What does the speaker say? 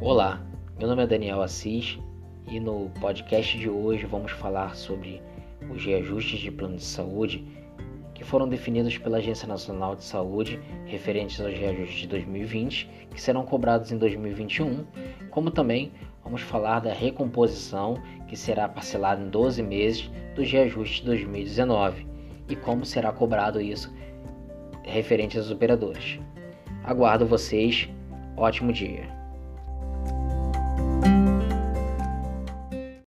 Olá, meu nome é Daniel Assis e no podcast de hoje vamos falar sobre os reajustes de plano de saúde que foram definidos pela Agência Nacional de Saúde referentes aos reajustes de 2020 que serão cobrados em 2021, como também vamos falar da recomposição que será parcelada em 12 meses dos reajustes de 2019 e como será cobrado isso referente aos operadores. Aguardo vocês. Ótimo dia.